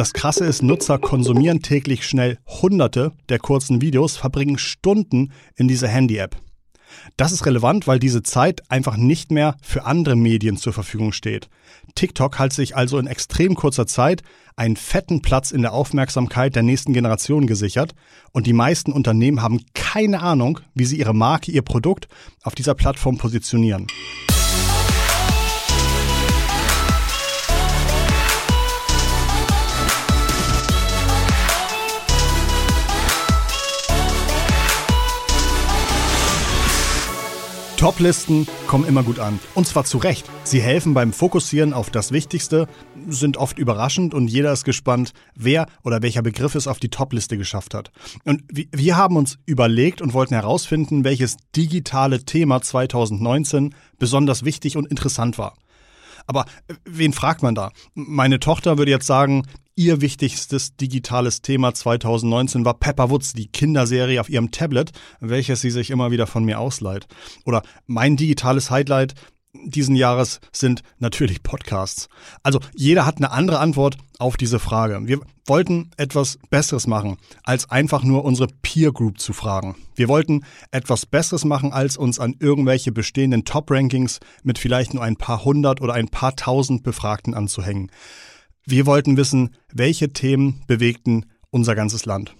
das Krasse ist, Nutzer konsumieren täglich schnell Hunderte der kurzen Videos, verbringen Stunden in dieser Handy-App. Das ist relevant, weil diese Zeit einfach nicht mehr für andere Medien zur Verfügung steht. TikTok hat sich also in extrem kurzer Zeit einen fetten Platz in der Aufmerksamkeit der nächsten Generation gesichert und die meisten Unternehmen haben keine Ahnung, wie sie ihre Marke, ihr Produkt auf dieser Plattform positionieren. Top-Listen kommen immer gut an. Und zwar zu Recht. Sie helfen beim Fokussieren auf das Wichtigste, sind oft überraschend und jeder ist gespannt, wer oder welcher Begriff es auf die Top-Liste geschafft hat. Und wir haben uns überlegt und wollten herausfinden, welches digitale Thema 2019 besonders wichtig und interessant war. Aber äh, wen fragt man da? Meine Tochter würde jetzt sagen, ihr wichtigstes digitales Thema 2019 war Pepper Woods, die Kinderserie auf ihrem Tablet, welches sie sich immer wieder von mir ausleiht. Oder mein digitales Highlight diesen Jahres sind natürlich Podcasts. Also jeder hat eine andere Antwort auf diese Frage. Wir wollten etwas Besseres machen, als einfach nur unsere Peer Group zu fragen. Wir wollten etwas Besseres machen, als uns an irgendwelche bestehenden Top-Rankings mit vielleicht nur ein paar hundert oder ein paar tausend Befragten anzuhängen. Wir wollten wissen, welche Themen bewegten unser ganzes Land.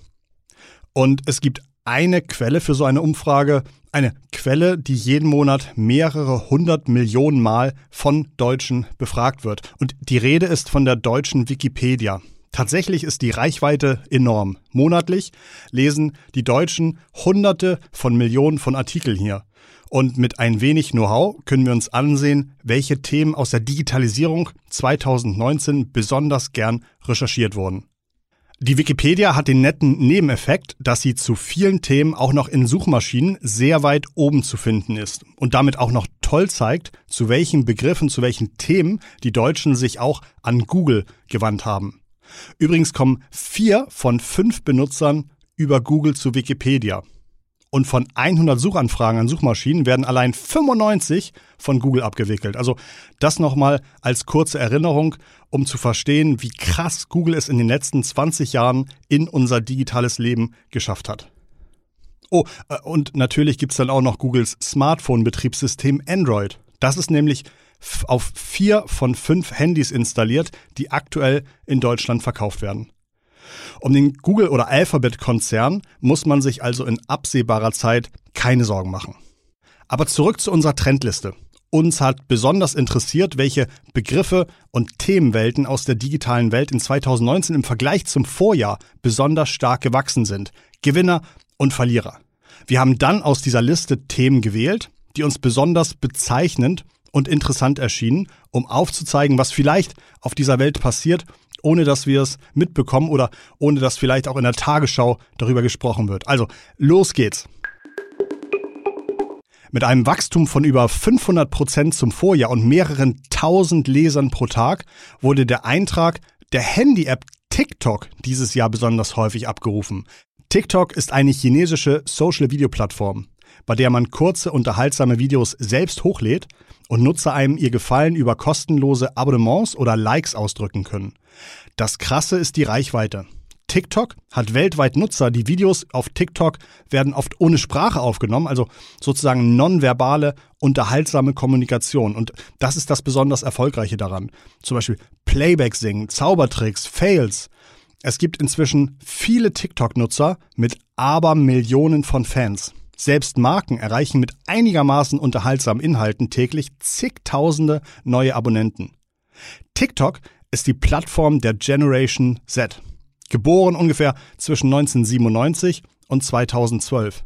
Und es gibt eine Quelle für so eine Umfrage, eine Quelle, die jeden Monat mehrere hundert Millionen Mal von Deutschen befragt wird. Und die Rede ist von der deutschen Wikipedia. Tatsächlich ist die Reichweite enorm. Monatlich lesen die Deutschen Hunderte von Millionen von Artikeln hier. Und mit ein wenig Know-how können wir uns ansehen, welche Themen aus der Digitalisierung 2019 besonders gern recherchiert wurden. Die Wikipedia hat den netten Nebeneffekt, dass sie zu vielen Themen auch noch in Suchmaschinen sehr weit oben zu finden ist und damit auch noch toll zeigt, zu welchen Begriffen, zu welchen Themen die Deutschen sich auch an Google gewandt haben. Übrigens kommen vier von fünf Benutzern über Google zu Wikipedia. Und von 100 Suchanfragen an Suchmaschinen werden allein 95 von Google abgewickelt. Also das nochmal als kurze Erinnerung, um zu verstehen, wie krass Google es in den letzten 20 Jahren in unser digitales Leben geschafft hat. Oh, äh, und natürlich gibt's dann auch noch Googles Smartphone-Betriebssystem Android. Das ist nämlich auf vier von fünf Handys installiert, die aktuell in Deutschland verkauft werden. Um den Google- oder Alphabet-Konzern muss man sich also in absehbarer Zeit keine Sorgen machen. Aber zurück zu unserer Trendliste. Uns hat besonders interessiert, welche Begriffe und Themenwelten aus der digitalen Welt in 2019 im Vergleich zum Vorjahr besonders stark gewachsen sind. Gewinner und Verlierer. Wir haben dann aus dieser Liste Themen gewählt, die uns besonders bezeichnend und interessant erschienen, um aufzuzeigen, was vielleicht auf dieser Welt passiert ohne dass wir es mitbekommen oder ohne dass vielleicht auch in der Tagesschau darüber gesprochen wird. Also, los geht's. Mit einem Wachstum von über 500 Prozent zum Vorjahr und mehreren tausend Lesern pro Tag wurde der Eintrag der Handy-App TikTok dieses Jahr besonders häufig abgerufen. TikTok ist eine chinesische Social-Video-Plattform, bei der man kurze, unterhaltsame Videos selbst hochlädt und Nutzer einem ihr Gefallen über kostenlose Abonnements oder Likes ausdrücken können. Das Krasse ist die Reichweite. TikTok hat weltweit Nutzer. Die Videos auf TikTok werden oft ohne Sprache aufgenommen, also sozusagen nonverbale, unterhaltsame Kommunikation. Und das ist das besonders Erfolgreiche daran. Zum Beispiel Playback singen, Zaubertricks, Fails. Es gibt inzwischen viele TikTok-Nutzer mit Abermillionen von Fans. Selbst Marken erreichen mit einigermaßen unterhaltsamen Inhalten täglich zigtausende neue Abonnenten. TikTok ist die Plattform der Generation Z. Geboren ungefähr zwischen 1997 und 2012.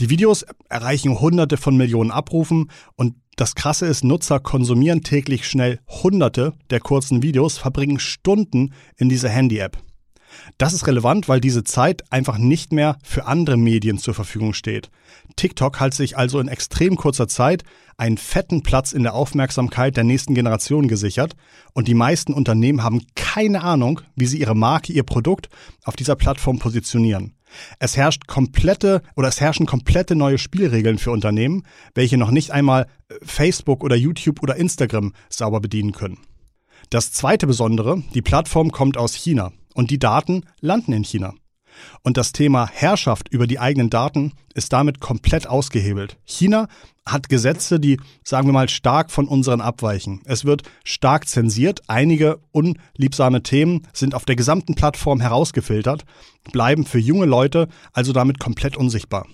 Die Videos erreichen hunderte von Millionen Abrufen und das Krasse ist, Nutzer konsumieren täglich schnell hunderte der kurzen Videos, verbringen Stunden in dieser Handy-App. Das ist relevant, weil diese Zeit einfach nicht mehr für andere Medien zur Verfügung steht. TikTok hat sich also in extrem kurzer Zeit einen fetten Platz in der Aufmerksamkeit der nächsten Generation gesichert und die meisten Unternehmen haben keine Ahnung, wie sie ihre Marke, ihr Produkt auf dieser Plattform positionieren. Es herrscht komplette oder es herrschen komplette neue Spielregeln für Unternehmen, welche noch nicht einmal Facebook oder YouTube oder Instagram sauber bedienen können. Das zweite Besondere, die Plattform kommt aus China und die Daten landen in China. Und das Thema Herrschaft über die eigenen Daten ist damit komplett ausgehebelt. China hat Gesetze, die, sagen wir mal, stark von unseren abweichen. Es wird stark zensiert. Einige unliebsame Themen sind auf der gesamten Plattform herausgefiltert, bleiben für junge Leute also damit komplett unsichtbar.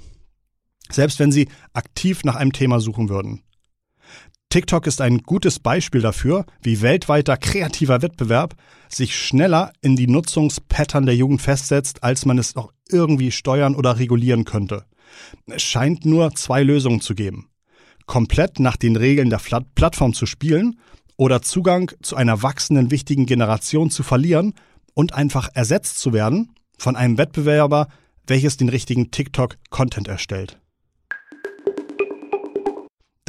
Selbst wenn sie aktiv nach einem Thema suchen würden. TikTok ist ein gutes Beispiel dafür, wie weltweiter kreativer Wettbewerb sich schneller in die Nutzungspattern der Jugend festsetzt, als man es noch irgendwie steuern oder regulieren könnte. Es scheint nur zwei Lösungen zu geben. Komplett nach den Regeln der Plattform zu spielen oder Zugang zu einer wachsenden wichtigen Generation zu verlieren und einfach ersetzt zu werden von einem Wettbewerber, welches den richtigen TikTok-Content erstellt.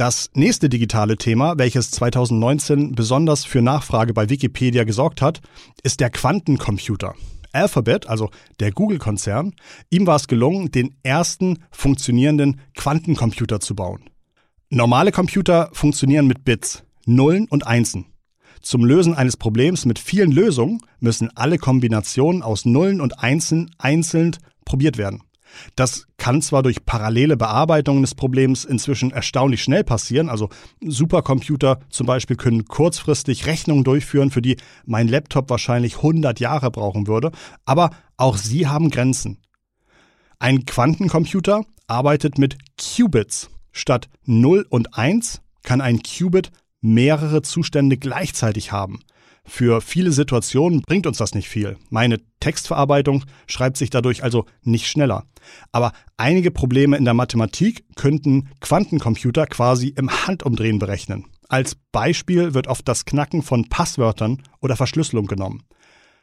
Das nächste digitale Thema, welches 2019 besonders für Nachfrage bei Wikipedia gesorgt hat, ist der Quantencomputer. Alphabet, also der Google-Konzern, ihm war es gelungen, den ersten funktionierenden Quantencomputer zu bauen. Normale Computer funktionieren mit Bits, Nullen und Einsen. Zum Lösen eines Problems mit vielen Lösungen müssen alle Kombinationen aus Nullen und Einsen einzeln probiert werden. Das kann zwar durch parallele Bearbeitungen des Problems inzwischen erstaunlich schnell passieren, also Supercomputer zum Beispiel können kurzfristig Rechnungen durchführen, für die mein Laptop wahrscheinlich 100 Jahre brauchen würde, aber auch sie haben Grenzen. Ein Quantencomputer arbeitet mit Qubits. Statt 0 und 1 kann ein Qubit mehrere Zustände gleichzeitig haben. Für viele Situationen bringt uns das nicht viel. Meine Textverarbeitung schreibt sich dadurch also nicht schneller. Aber einige Probleme in der Mathematik könnten Quantencomputer quasi im Handumdrehen berechnen. Als Beispiel wird oft das Knacken von Passwörtern oder Verschlüsselung genommen.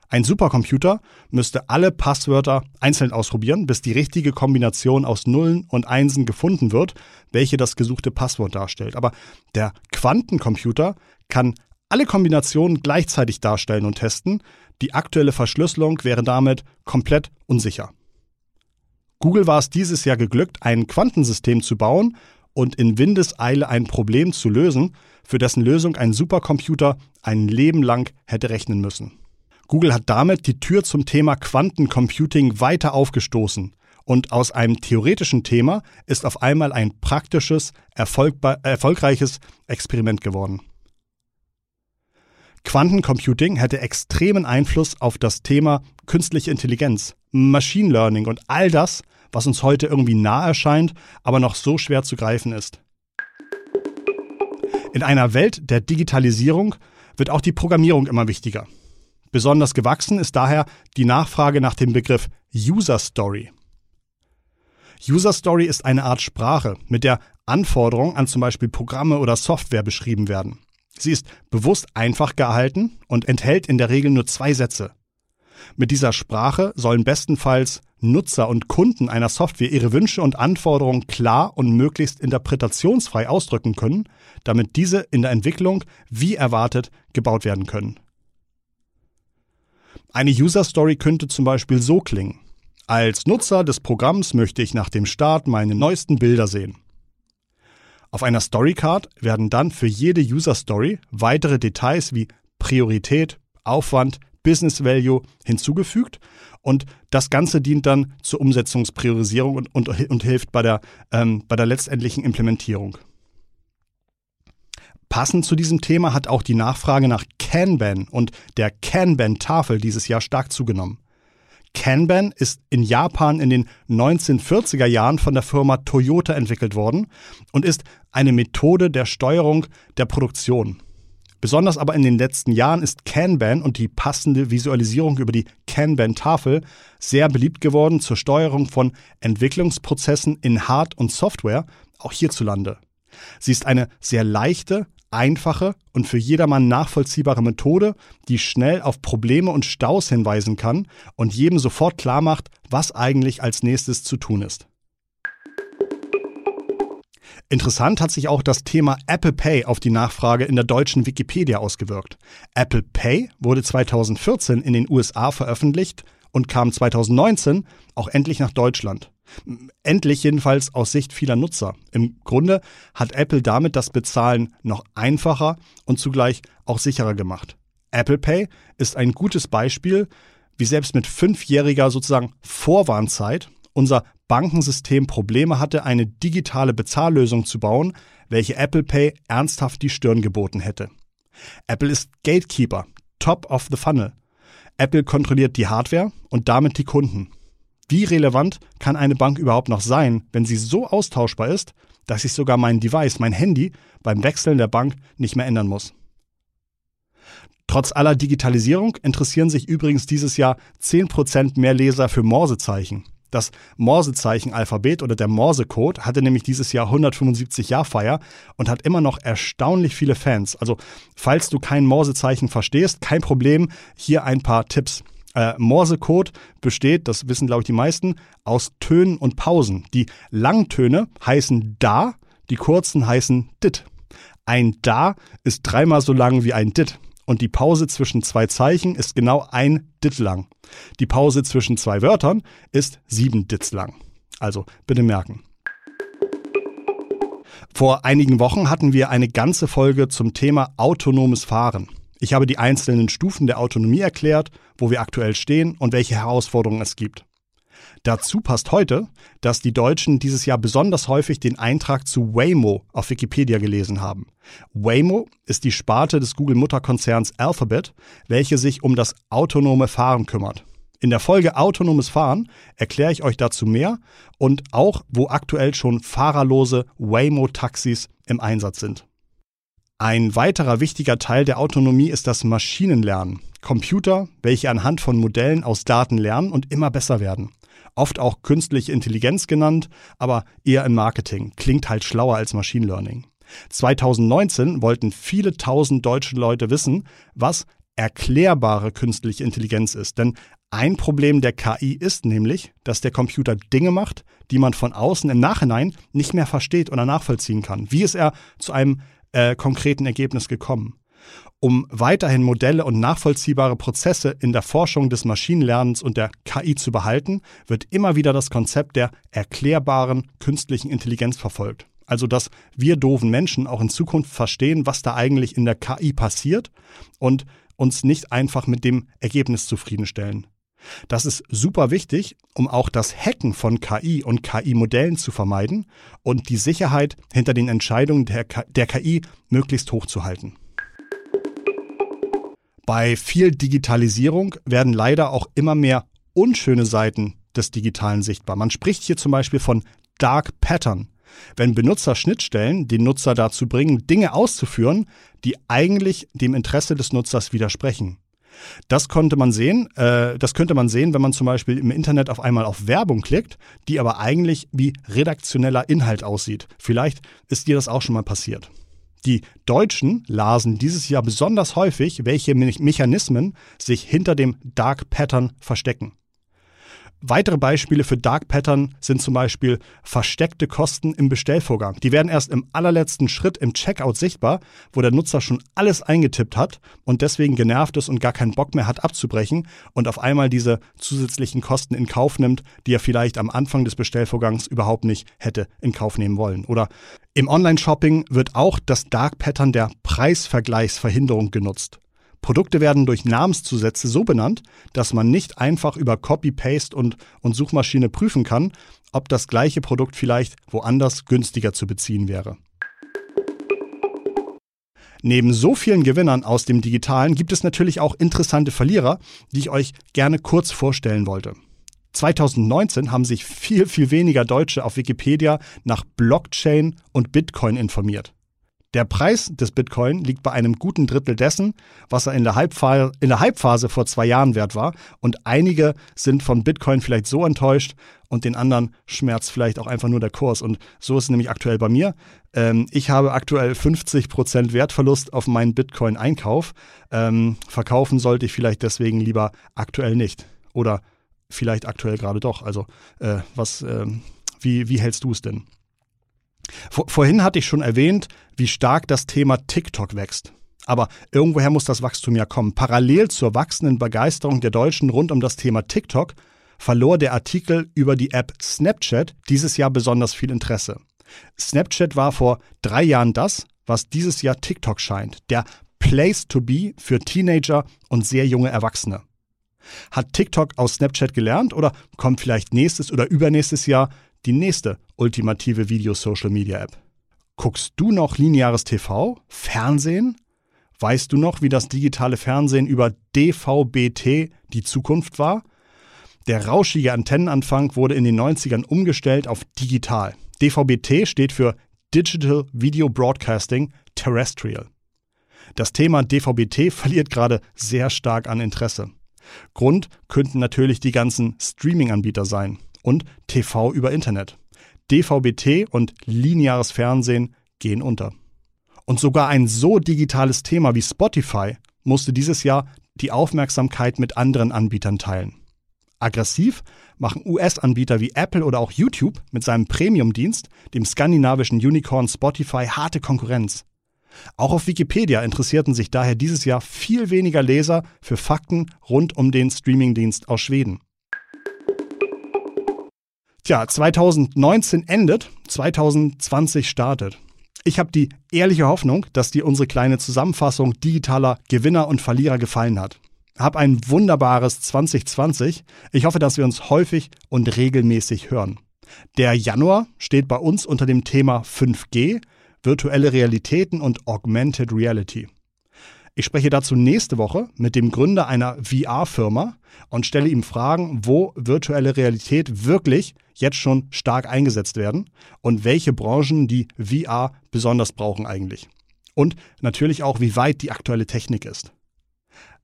Ein Supercomputer müsste alle Passwörter einzeln ausprobieren, bis die richtige Kombination aus Nullen und Einsen gefunden wird, welche das gesuchte Passwort darstellt. Aber der Quantencomputer kann alle Kombinationen gleichzeitig darstellen und testen. Die aktuelle Verschlüsselung wäre damit komplett unsicher. Google war es dieses Jahr geglückt, ein Quantensystem zu bauen und in Windeseile ein Problem zu lösen, für dessen Lösung ein Supercomputer ein Leben lang hätte rechnen müssen. Google hat damit die Tür zum Thema Quantencomputing weiter aufgestoßen und aus einem theoretischen Thema ist auf einmal ein praktisches, erfolgreiches Experiment geworden. Quantencomputing hätte extremen Einfluss auf das Thema künstliche Intelligenz, Machine Learning und all das, was uns heute irgendwie nah erscheint, aber noch so schwer zu greifen ist. In einer Welt der Digitalisierung wird auch die Programmierung immer wichtiger. Besonders gewachsen ist daher die Nachfrage nach dem Begriff User Story. User Story ist eine Art Sprache, mit der Anforderungen an zum Beispiel Programme oder Software beschrieben werden. Sie ist bewusst einfach gehalten und enthält in der Regel nur zwei Sätze. Mit dieser Sprache sollen bestenfalls Nutzer und Kunden einer Software ihre Wünsche und Anforderungen klar und möglichst interpretationsfrei ausdrücken können, damit diese in der Entwicklung wie erwartet gebaut werden können. Eine User Story könnte zum Beispiel so klingen. Als Nutzer des Programms möchte ich nach dem Start meine neuesten Bilder sehen. Auf einer Storycard werden dann für jede User Story weitere Details wie Priorität, Aufwand, Business Value hinzugefügt und das Ganze dient dann zur Umsetzungspriorisierung und, und, und hilft bei der, ähm, bei der letztendlichen Implementierung. Passend zu diesem Thema hat auch die Nachfrage nach Kanban und der Kanban-Tafel dieses Jahr stark zugenommen. Kanban ist in Japan in den 1940er Jahren von der Firma Toyota entwickelt worden und ist eine Methode der Steuerung der Produktion. Besonders aber in den letzten Jahren ist Kanban und die passende Visualisierung über die Kanban-Tafel sehr beliebt geworden zur Steuerung von Entwicklungsprozessen in Hard- und Software, auch hierzulande. Sie ist eine sehr leichte, einfache und für jedermann nachvollziehbare Methode, die schnell auf Probleme und Staus hinweisen kann und jedem sofort klar macht, was eigentlich als nächstes zu tun ist. Interessant hat sich auch das Thema Apple Pay auf die Nachfrage in der deutschen Wikipedia ausgewirkt. Apple Pay wurde 2014 in den USA veröffentlicht und kam 2019 auch endlich nach Deutschland. Endlich jedenfalls aus Sicht vieler Nutzer. Im Grunde hat Apple damit das Bezahlen noch einfacher und zugleich auch sicherer gemacht. Apple Pay ist ein gutes Beispiel, wie selbst mit fünfjähriger sozusagen Vorwarnzeit unser Bankensystem Probleme hatte, eine digitale Bezahllösung zu bauen, welche Apple Pay ernsthaft die Stirn geboten hätte. Apple ist Gatekeeper, Top of the Funnel. Apple kontrolliert die Hardware und damit die Kunden. Wie relevant kann eine Bank überhaupt noch sein, wenn sie so austauschbar ist, dass ich sogar mein Device, mein Handy, beim Wechseln der Bank nicht mehr ändern muss? Trotz aller Digitalisierung interessieren sich übrigens dieses Jahr 10% mehr Leser für Morsezeichen. Das Morsezeichen-Alphabet oder der Morsecode hatte nämlich dieses Jahr 175 Jahrfeier und hat immer noch erstaunlich viele Fans. Also, falls du kein Morsezeichen verstehst, kein Problem, hier ein paar Tipps. Äh, Morsecode besteht, das wissen glaube ich die meisten, aus Tönen und Pausen. Die Langtöne heißen da, die kurzen heißen dit. Ein da ist dreimal so lang wie ein dit und die Pause zwischen zwei Zeichen ist genau ein Dit lang. Die Pause zwischen zwei Wörtern ist sieben Dits lang. Also bitte merken. Vor einigen Wochen hatten wir eine ganze Folge zum Thema autonomes Fahren. Ich habe die einzelnen Stufen der Autonomie erklärt, wo wir aktuell stehen und welche Herausforderungen es gibt. Dazu passt heute, dass die Deutschen dieses Jahr besonders häufig den Eintrag zu Waymo auf Wikipedia gelesen haben. Waymo ist die Sparte des Google-Mutterkonzerns Alphabet, welche sich um das autonome Fahren kümmert. In der Folge Autonomes Fahren erkläre ich euch dazu mehr und auch, wo aktuell schon fahrerlose Waymo-Taxis im Einsatz sind. Ein weiterer wichtiger Teil der Autonomie ist das Maschinenlernen. Computer, welche anhand von Modellen aus Daten lernen und immer besser werden oft auch künstliche Intelligenz genannt, aber eher im Marketing, klingt halt schlauer als Machine Learning. 2019 wollten viele tausend deutsche Leute wissen, was erklärbare künstliche Intelligenz ist. Denn ein Problem der KI ist nämlich, dass der Computer Dinge macht, die man von außen im Nachhinein nicht mehr versteht oder nachvollziehen kann. Wie ist er zu einem äh, konkreten Ergebnis gekommen? Um weiterhin Modelle und nachvollziehbare Prozesse in der Forschung des Maschinenlernens und der KI zu behalten, wird immer wieder das Konzept der erklärbaren künstlichen Intelligenz verfolgt. Also dass wir doofen Menschen auch in Zukunft verstehen, was da eigentlich in der KI passiert und uns nicht einfach mit dem Ergebnis zufriedenstellen. Das ist super wichtig, um auch das Hacken von KI und KI-Modellen zu vermeiden und die Sicherheit hinter den Entscheidungen der, KI möglichst hoch zu halten. Bei viel Digitalisierung werden leider auch immer mehr unschöne Seiten des Digitalen sichtbar. Man spricht hier zum Beispiel von Dark Pattern, wenn Benutzerschnittstellen den Nutzer dazu bringen, Dinge auszuführen, die eigentlich dem Interesse des Nutzers widersprechen. Das konnte man sehen, äh, das könnte man sehen, wenn man zum Beispiel im Internet auf einmal auf Werbung klickt, die aber eigentlich wie redaktioneller Inhalt aussieht. Vielleicht ist dir das auch schon mal passiert. Die Deutschen lasen dieses Jahr besonders häufig, welche Mechanismen sich hinter dem Dark Pattern verstecken. Weitere Beispiele für Dark Pattern sind zum Beispiel versteckte Kosten im Bestellvorgang. Die werden erst im allerletzten Schritt im Checkout sichtbar, wo der Nutzer schon alles eingetippt hat und deswegen genervt ist und gar keinen Bock mehr hat abzubrechen und auf einmal diese zusätzlichen Kosten in Kauf nimmt, die er vielleicht am Anfang des Bestellvorgangs überhaupt nicht hätte in Kauf nehmen wollen. Oder im Online-Shopping wird auch das Dark Pattern der Preisvergleichsverhinderung genutzt. Produkte werden durch Namenszusätze so benannt, dass man nicht einfach über Copy-Paste und, und Suchmaschine prüfen kann, ob das gleiche Produkt vielleicht woanders günstiger zu beziehen wäre. Neben so vielen Gewinnern aus dem Digitalen gibt es natürlich auch interessante Verlierer, die ich euch gerne kurz vorstellen wollte. 2019 haben sich viel, viel weniger Deutsche auf Wikipedia nach Blockchain und Bitcoin informiert. Der Preis des Bitcoin liegt bei einem guten Drittel dessen, was er in der, Halbphase, in der Halbphase vor zwei Jahren wert war. Und einige sind von Bitcoin vielleicht so enttäuscht und den anderen schmerzt vielleicht auch einfach nur der Kurs. Und so ist es nämlich aktuell bei mir. Ähm, ich habe aktuell 50% Wertverlust auf meinen Bitcoin-Einkauf. Ähm, verkaufen sollte ich vielleicht deswegen lieber aktuell nicht. Oder vielleicht aktuell gerade doch. Also äh, was, äh, wie, wie hältst du es denn? Vor, vorhin hatte ich schon erwähnt, wie stark das Thema TikTok wächst. Aber irgendwoher muss das Wachstum ja kommen. Parallel zur wachsenden Begeisterung der Deutschen rund um das Thema TikTok verlor der Artikel über die App Snapchat dieses Jahr besonders viel Interesse. Snapchat war vor drei Jahren das, was dieses Jahr TikTok scheint. Der Place to be für Teenager und sehr junge Erwachsene. Hat TikTok aus Snapchat gelernt oder kommt vielleicht nächstes oder übernächstes Jahr die nächste ultimative Video-Social-Media-App? Guckst du noch lineares TV, Fernsehen? Weißt du noch, wie das digitale Fernsehen über DVB-T die Zukunft war? Der rauschige Antennenanfang wurde in den 90ern umgestellt auf digital. DVB-T steht für Digital Video Broadcasting Terrestrial. Das Thema DVB-T verliert gerade sehr stark an Interesse. Grund könnten natürlich die ganzen Streaming-Anbieter sein und TV über Internet. DVB-T und lineares Fernsehen gehen unter. Und sogar ein so digitales Thema wie Spotify musste dieses Jahr die Aufmerksamkeit mit anderen Anbietern teilen. Aggressiv machen US-Anbieter wie Apple oder auch YouTube mit seinem Premium-Dienst, dem skandinavischen Unicorn Spotify, harte Konkurrenz. Auch auf Wikipedia interessierten sich daher dieses Jahr viel weniger Leser für Fakten rund um den Streamingdienst aus Schweden. Tja, 2019 endet, 2020 startet. Ich habe die ehrliche Hoffnung, dass dir unsere kleine Zusammenfassung digitaler Gewinner und Verlierer gefallen hat. Hab ein wunderbares 2020. Ich hoffe, dass wir uns häufig und regelmäßig hören. Der Januar steht bei uns unter dem Thema 5G, virtuelle Realitäten und Augmented Reality. Ich spreche dazu nächste Woche mit dem Gründer einer VR-Firma und stelle ihm Fragen, wo virtuelle Realität wirklich jetzt schon stark eingesetzt werden und welche Branchen die VR besonders brauchen eigentlich. Und natürlich auch, wie weit die aktuelle Technik ist.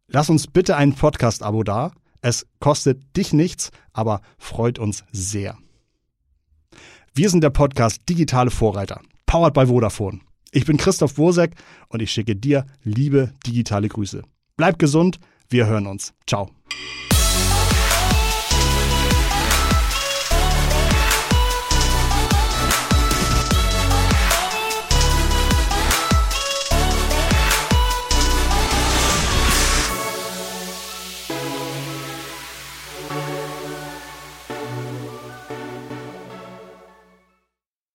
Lass uns bitte ein Podcast-Abo da. Es kostet dich nichts, aber freut uns sehr. Wir sind der Podcast Digitale Vorreiter, powered by Vodafone. Ich bin Christoph Wosek und ich schicke dir liebe digitale Grüße. Bleib gesund, wir hören uns. Ciao.